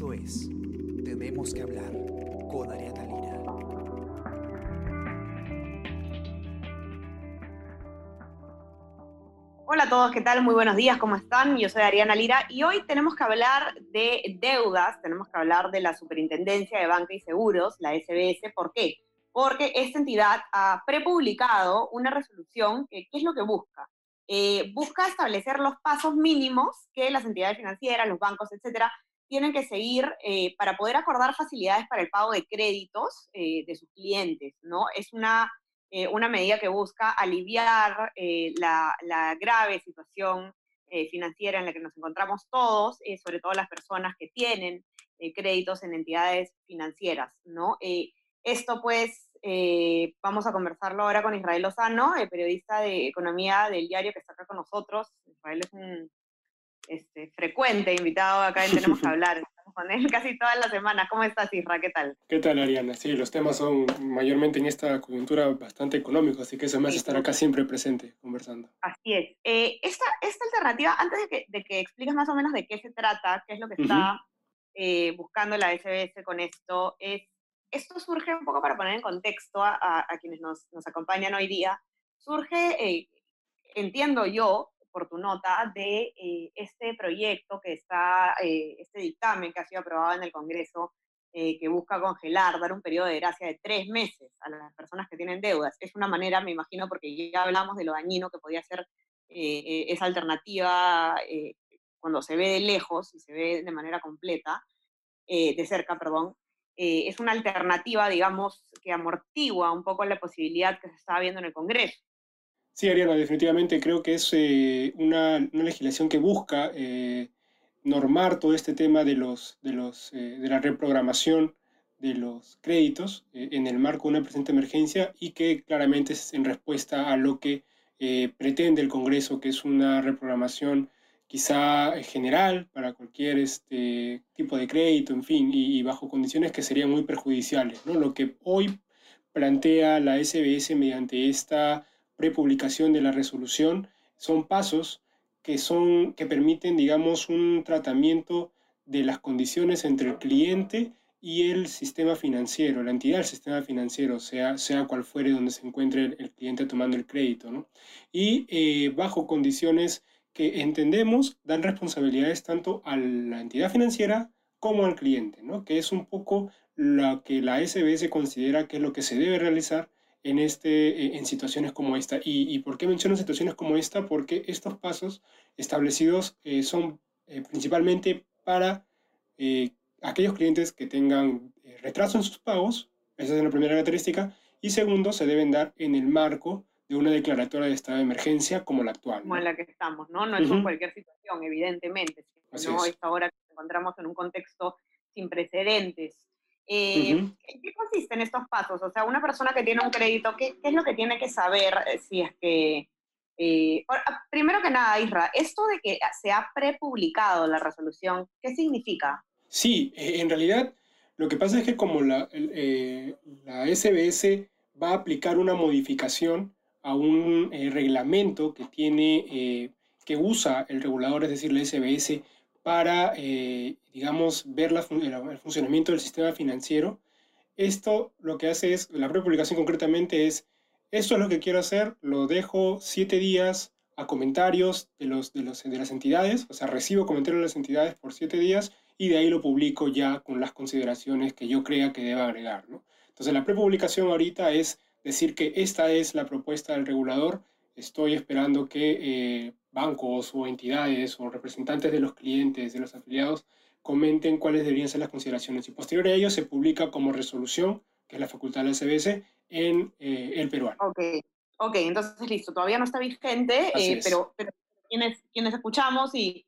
Esto es Tenemos que hablar con Ariana Lira. Hola a todos, ¿qué tal? Muy buenos días, ¿cómo están? Yo soy Ariana Lira y hoy tenemos que hablar de deudas, tenemos que hablar de la Superintendencia de Banca y Seguros, la SBS. ¿Por qué? Porque esta entidad ha prepublicado una resolución que, ¿qué es lo que busca? Eh, busca establecer los pasos mínimos que las entidades financieras, los bancos, etcétera, tienen que seguir eh, para poder acordar facilidades para el pago de créditos eh, de sus clientes, ¿no? Es una, una medida que busca aliviar la, la, grave situación financiera en la que nos encontramos todos, sobre todo las personas que tienen créditos en entidades financieras, ¿no? esto, pues, eh, vamos a conversarlo ahora con Israel Lozano, el periodista de economía del diario que está acá con nosotros. Israel es un este, frecuente invitado acá en Tenemos que hablar. Estamos con él casi todas las semanas. ¿Cómo estás, Israel? ¿Qué tal? ¿Qué tal, Ariana? Sí, los temas son mayormente en esta coyuntura bastante económicos, así que eso me hace estar acá siempre presente conversando. Así es. Eh, esta, esta alternativa, antes de que, de que expliques más o menos de qué se trata, qué es lo que está eh, buscando la SBS con esto, es esto surge un poco para poner en contexto a, quienes nos, acompañan hoy día, surge, eh, entiendo yo, por tu nota, de eh, este proyecto que está, eh, este dictamen que ha sido aprobado en el Congreso, que busca congelar, dar un periodo de gracia de tres meses a las personas que tienen deudas. Es una manera, me imagino, porque ya hablamos de lo dañino que podía ser esa alternativa cuando se ve de lejos y se ve de manera completa, de cerca, perdón, eh, es una alternativa, digamos, que amortigua un poco la posibilidad que se estaba viendo en el Congreso. Sí, Ariana, definitivamente creo que es eh, una, legislación que busca eh, normar todo este tema de, los, de, los, de la reprogramación de los créditos en el marco de una presente emergencia y que claramente es en respuesta a lo que pretende el Congreso, que es una reprogramación quizá general para cualquier este, tipo de crédito, en fin, y, bajo condiciones que serían muy perjudiciales. ¿no? Lo que hoy plantea la SBS mediante esta prepublicación de la resolución son pasos que, son, que permiten, digamos, un tratamiento de las condiciones entre el cliente y el sistema financiero, la entidad del sistema financiero, sea, sea cual fuere donde se encuentre el, cliente tomando el crédito, ¿no? Y eh, bajo condiciones que entendemos dan responsabilidades tanto a la entidad financiera como al cliente, ¿no? que es un poco lo que la SBS considera que es lo que se debe realizar en, este, eh, en situaciones como esta. ¿Y, por qué menciono situaciones como esta? Porque estos pasos establecidos eh, son eh, principalmente para aquellos clientes que tengan retraso en sus pagos, esa es la primera característica, y segundo, se deben dar en el marco de una declaratoria de estado de emergencia como la actual. Como en la que estamos, ¿no? No es en cualquier situación, evidentemente, no es ahora que nos encontramos en un contexto sin precedentes. Eh, ¿En qué consisten estos pasos? O sea, una persona que tiene un crédito, ¿qué, es lo que tiene que saber eh, si es que... Eh, ah, primero que nada, Isra, esto de que se ha prepublicado la resolución, ¿qué significa? Sí, en realidad lo que pasa es que como la, SBS va a aplicar una modificación a un eh, reglamento que tiene, eh, que usa el regulador, es decir, la SBS, para, eh, digamos, ver el funcionamiento del sistema financiero. Esto lo que hace es, la prepublicación concretamente es, esto es lo que quiero hacer, lo dejo siete días a comentarios de, los, de, las entidades, o sea, recibo comentarios de las entidades por siete días y de ahí lo publico ya con las consideraciones que yo crea que deba agregar. ¿no? Entonces, la prepublicación ahorita es decir que esta es la propuesta del regulador. Estoy esperando que eh, bancos o entidades o representantes de los clientes, de los afiliados, comenten cuáles deberían ser las consideraciones. Y posterior a ello se publica como resolución, que es la facultad de la SBS, en eh, el peruano. Ok, ok, entonces listo, todavía no está vigente, eh, pero, pero, quienes, quienes escuchamos y,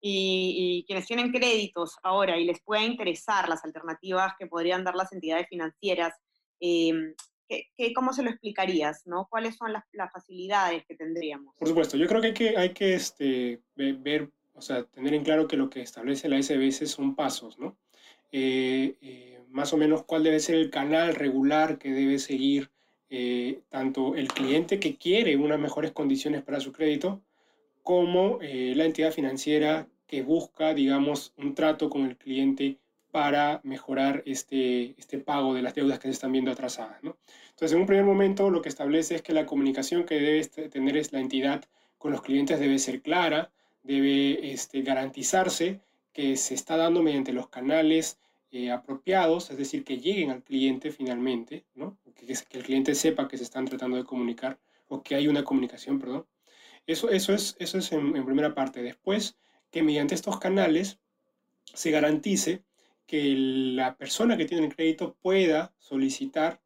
y, y, quienes tienen créditos ahora y les pueda interesar las alternativas que podrían dar las entidades financieras, eh, cómo se lo explicarías? ¿no? ¿Cuáles son las, facilidades que tendríamos? Por supuesto, yo creo que hay que, hay que este, ver, o sea, tener en claro que lo que establece la SBS son pasos, ¿no? Eh, eh, más o menos cuál debe ser el canal regular que debe seguir eh, tanto el cliente que quiere unas mejores condiciones para su crédito, como la entidad financiera que busca, digamos, un trato con el cliente para mejorar este, este pago de las deudas que se están viendo atrasadas. ¿no? Entonces, en un primer momento, lo que establece es que la comunicación que debe tener es la entidad con los clientes debe ser clara, debe este, garantizarse que se está dando mediante los canales eh, apropiados, es decir, que lleguen al cliente finalmente, ¿no? que, el cliente sepa que se están tratando de comunicar o que hay una comunicación, perdón. Eso, eso es, eso es en, primera parte. Después, que mediante estos canales se garantice que la persona que tiene el crédito pueda solicitar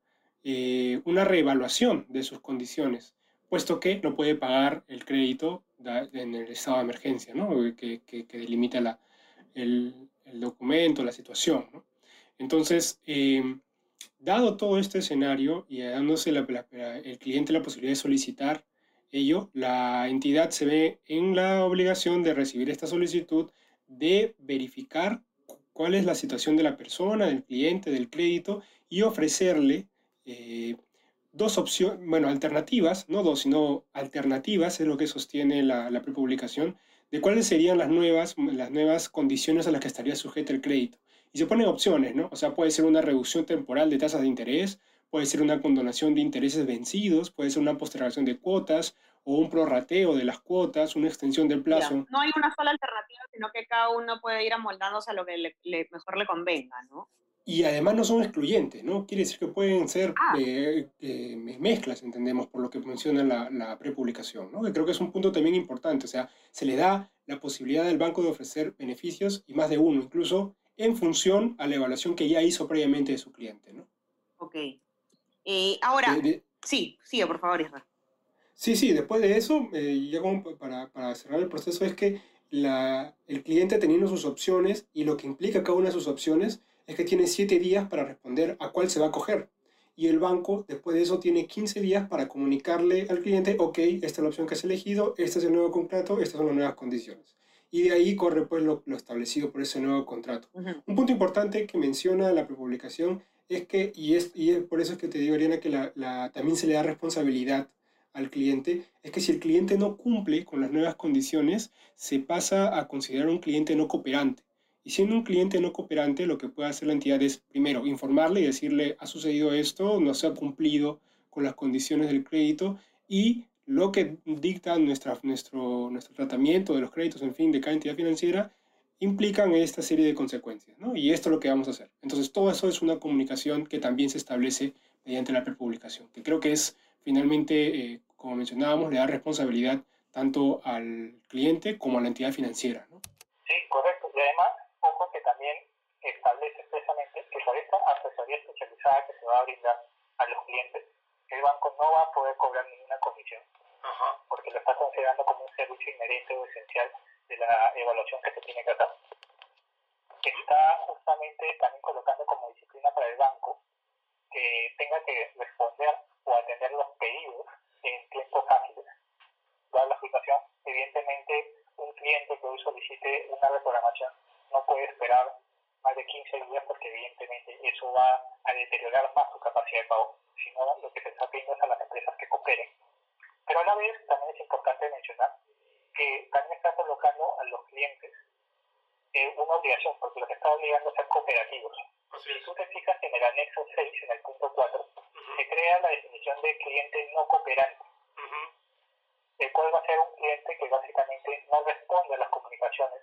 eh, una reevaluación de sus condiciones, puesto que no puede pagar el crédito en el estado de emergencia, ¿no? que, que, delimita la, el, el, documento, la situación. ¿no? Entonces, eh, dado todo este escenario y dándose la, el cliente la posibilidad de solicitar ello, la entidad se ve en la obligación de recibir esta solicitud, de verificar cuál es la situación de la persona, del cliente, del crédito y ofrecerle eh, dos opciones, bueno, alternativas, no dos, sino alternativas, es lo que sostiene la, la prepublicación, de cuáles serían las nuevas, las nuevas condiciones a las que estaría sujeto el crédito. Y se ponen opciones, ¿no? O sea, puede ser una reducción temporal de tasas de interés, puede ser una condonación de intereses vencidos, puede ser una postergación de cuotas o un prorrateo de las cuotas, una extensión del plazo. no hay una sola alternativa, sino que cada uno puede ir amoldándose a lo que le, mejor le convenga, ¿no? Y además no son excluyentes, ¿no? Quiere decir que pueden ser ah. eh, eh, mezclas, entendemos, por lo que menciona la, la prepublicación, ¿no? Que creo que es un punto también importante, o sea, se le da la posibilidad al banco de ofrecer beneficios y más de uno, incluso en función a la evaluación que ya hizo previamente de su cliente, ¿no? Ok. Eh, ahora, sí, sigue, por favor, Isra. Sí, sí, después de eso, eh, ya como para, para, cerrar el proceso, es que la, el cliente teniendo sus opciones y lo que implica cada una de sus opciones es que tiene siete días para responder a cuál se va a coger. Y el banco, después de eso, tiene 15 días para comunicarle al cliente, ok, esta es la opción que has elegido, este es el nuevo contrato, estas son las nuevas condiciones y de ahí corre pues lo, lo establecido por ese nuevo contrato. Un punto importante que menciona la prepublicación es que, y es, y es por eso es que te digo, Ariana, que la, la, también se le da responsabilidad al cliente, es que si el cliente no cumple con las nuevas condiciones, se pasa a considerar un cliente no cooperante. Y siendo un cliente no cooperante, lo que puede hacer la entidad es, primero, informarle y decirle, ha sucedido esto, no se ha cumplido con las condiciones del crédito, y lo que dicta nuestra, nuestro, nuestro tratamiento de los créditos, en fin, de cada entidad financiera, implican esta serie de consecuencias, ¿no? Y esto es lo que vamos a hacer. Entonces, todo eso es una comunicación que también se establece mediante la prepublicación, que creo que es finalmente, eh, como mencionábamos, le da responsabilidad tanto al cliente como a la entidad financiera, ¿no? Sí, correcto. Y además, ojo que también establece expresamente que por esta asesoría especializada que se va a brindar a los clientes, el banco no va a poder cobrar ninguna comisión porque lo está considerando como un servicio inherente o esencial de la evaluación que se tiene que hacer. Está justamente también colocando como disciplina para el banco que tenga que responder o atender los pedidos en tiempos ágiles. Dada la situación, evidentemente un cliente que hoy solicite una reprogramación no puede esperar más de 15 días porque evidentemente eso va a deteriorar más su capacidad de pago, sino lo que se está pidiendo es a las empresas que cooperen. Pero a la vez también es importante mencionar que también está colocando a los clientes eh, una obligación, porque los está obligando a ser cooperativos. Si tú te fijas en el anexo 6, en el punto 4, se crea la definición de cliente no cooperante, el cual va a ser un cliente que básicamente no responde a las comunicaciones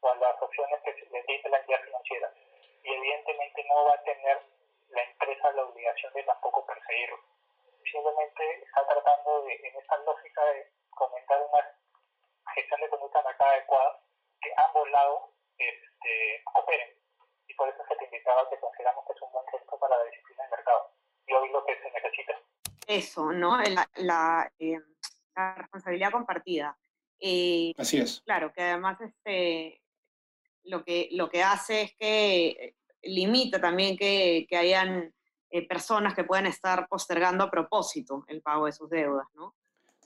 o a las opciones que le dice la entidad financiera. Y evidentemente no va a tener la empresa la obligación de tampoco perseguirlo simplemente está tratando de, en esta lógica de comentar una gestión de conducta marcada adecuada, que ambos lados este, cooperen. Y por eso se te indicaba que consideramos que es un buen gesto para la disciplina del mercado. Y hoy lo que se necesita. Eso, ¿no? La, la, eh, la responsabilidad compartida. Eh, Así es. Claro, que además este, lo, que, lo que hace es que limita también que, que hayan eh, personas que pueden estar postergando a propósito el pago de sus deudas, ¿no?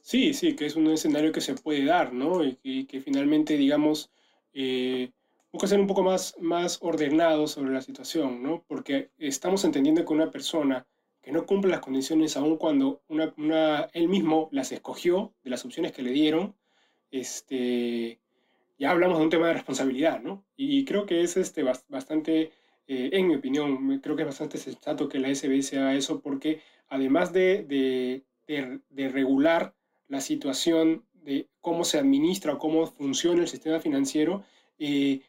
Sí, sí, que es un escenario que se puede dar, ¿no? Y, que finalmente, digamos, eh, busca ser un poco más, más ordenado sobre la situación, ¿no? Porque estamos entendiendo que una persona que no cumple las condiciones aun cuando una, él mismo las escogió de las opciones que le dieron, este, ya hablamos de un tema de responsabilidad, ¿no? Y creo que es este, bastante eh, en mi opinión, creo que es bastante sensato que la SBS haga eso porque además de, de, de, regular la situación de cómo se administra o cómo funciona el sistema financiero, eh,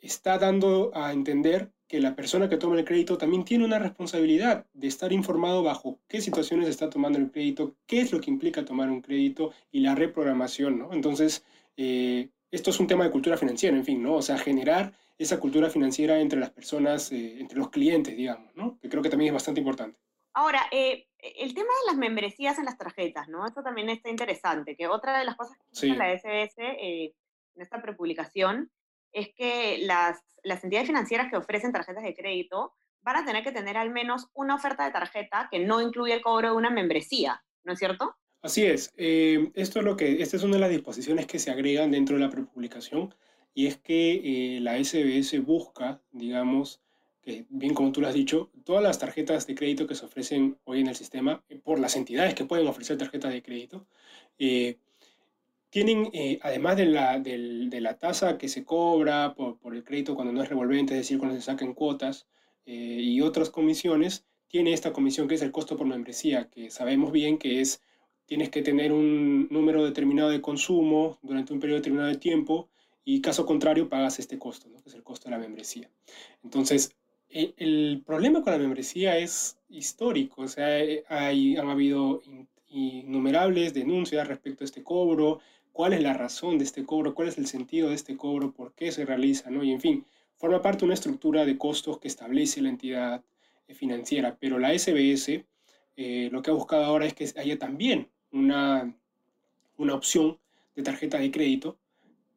está dando a entender que la persona que toma el crédito también tiene una responsabilidad de estar informado bajo qué situaciones está tomando el crédito, qué es lo que implica tomar un crédito y la reprogramación, ¿no? Entonces, eh, esto es un tema de cultura financiera, en fin, ¿no? O sea, generar esa cultura financiera entre las personas, eh, entre los clientes, digamos, ¿no? Que creo que también es bastante importante. Ahora, eh, el tema de las membresías en las tarjetas, ¿no? Esto también está interesante, que otra de las cosas que dice la SBS en esta prepublicación es que las, las entidades financieras que ofrecen tarjetas de crédito van a tener que tener al menos una oferta de tarjeta que no incluya el cobro de una membresía, ¿no es cierto? Así es. Eh, esto es lo que, esta es una de las disposiciones que se agregan dentro de la prepublicación y es que eh, la SBS busca, digamos, que bien como tú lo has dicho, todas las tarjetas de crédito que se ofrecen hoy en el sistema, eh, por las entidades que pueden ofrecer tarjetas de crédito, tienen, además de la, de la, tasa que se cobra por, el crédito cuando no es revolvente, es decir, cuando se sacan cuotas y otras comisiones, tiene esta comisión que es el costo por membresía, que sabemos bien que es, tienes que tener un número determinado de consumo durante un periodo determinado de tiempo y caso contrario pagas este costo, ¿no? que es el costo de la membresía. Entonces, el, problema con la membresía es histórico, o sea, eh, hay, han habido innumerables denuncias respecto a este cobro, cuál es la razón de este cobro, cuál es el sentido de este cobro, por qué se realiza, ¿no? Y en fin, forma parte de una estructura de costos que establece la entidad eh, financiera, pero la SBS eh, lo que ha buscado ahora es que haya también una, una opción de tarjeta de crédito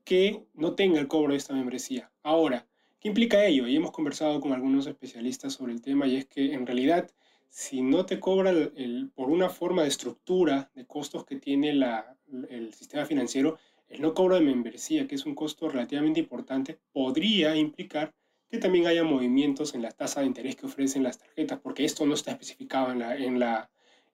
que no tenga el cobro de esta membresía. Ahora, ¿qué implica ello? Y hemos conversado con algunos especialistas sobre el tema y es que en realidad si no te cobra el, por una forma de estructura de costos que tiene la, el sistema financiero, el no cobro de membresía, que es un costo relativamente importante, podría implicar que también haya movimientos en la tasa de interés que ofrecen las tarjetas, porque esto no está especificado en la, en la,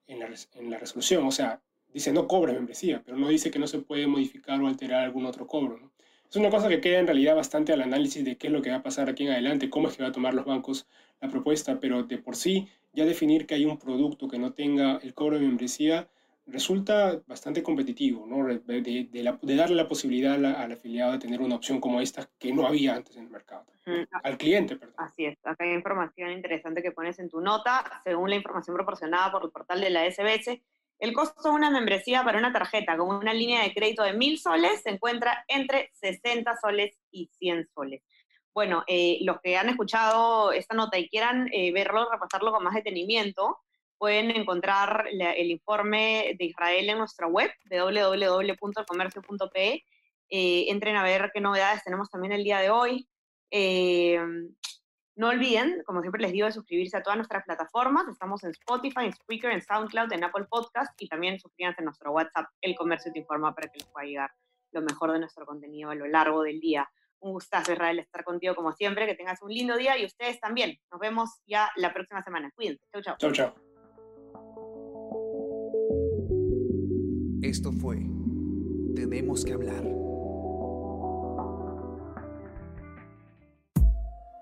en la, en la resolución. O sea, dice no cobra membresía, pero no dice que no se puede modificar o alterar algún otro cobro. ¿no? Es una cosa que queda en realidad bastante al análisis de qué es lo que va a pasar aquí en adelante, cómo es que va a tomar los bancos la propuesta, pero de por sí ya definir que hay un producto que no tenga el cobro de membresía resulta bastante competitivo, ¿no? de, de, darle la posibilidad al, afiliado de tener una opción como esta que no había antes en el mercado. Al cliente, perdón. Así es, acá hay información interesante que pones en tu nota, según la información proporcionada por el portal de la SBS. El costo de una membresía para una tarjeta con una línea de crédito de mil soles se encuentra entre 60 soles y 100 soles. Bueno, eh, los que han escuchado esta nota y quieran eh, verlo, repasarlo con más detenimiento, pueden encontrar el informe de Israel en nuestra web de www.comercio.pe. Eh, entren a ver qué novedades tenemos también el día de hoy. No olviden, como siempre les digo, de suscribirse a todas nuestras plataformas. Estamos en Spotify, en Spreaker, en SoundCloud, en Apple Podcast y también suscríbanse a nuestro WhatsApp, El Comercio Te Informa, para que les pueda llegar lo mejor de nuestro contenido a lo largo del día. Un gustazo, Israel, estar contigo como siempre. Que tengas un lindo día y ustedes también. Nos vemos ya la próxima semana. Cuídense. Chau, chau. Chau, chau. Esto fue Tenemos que hablar.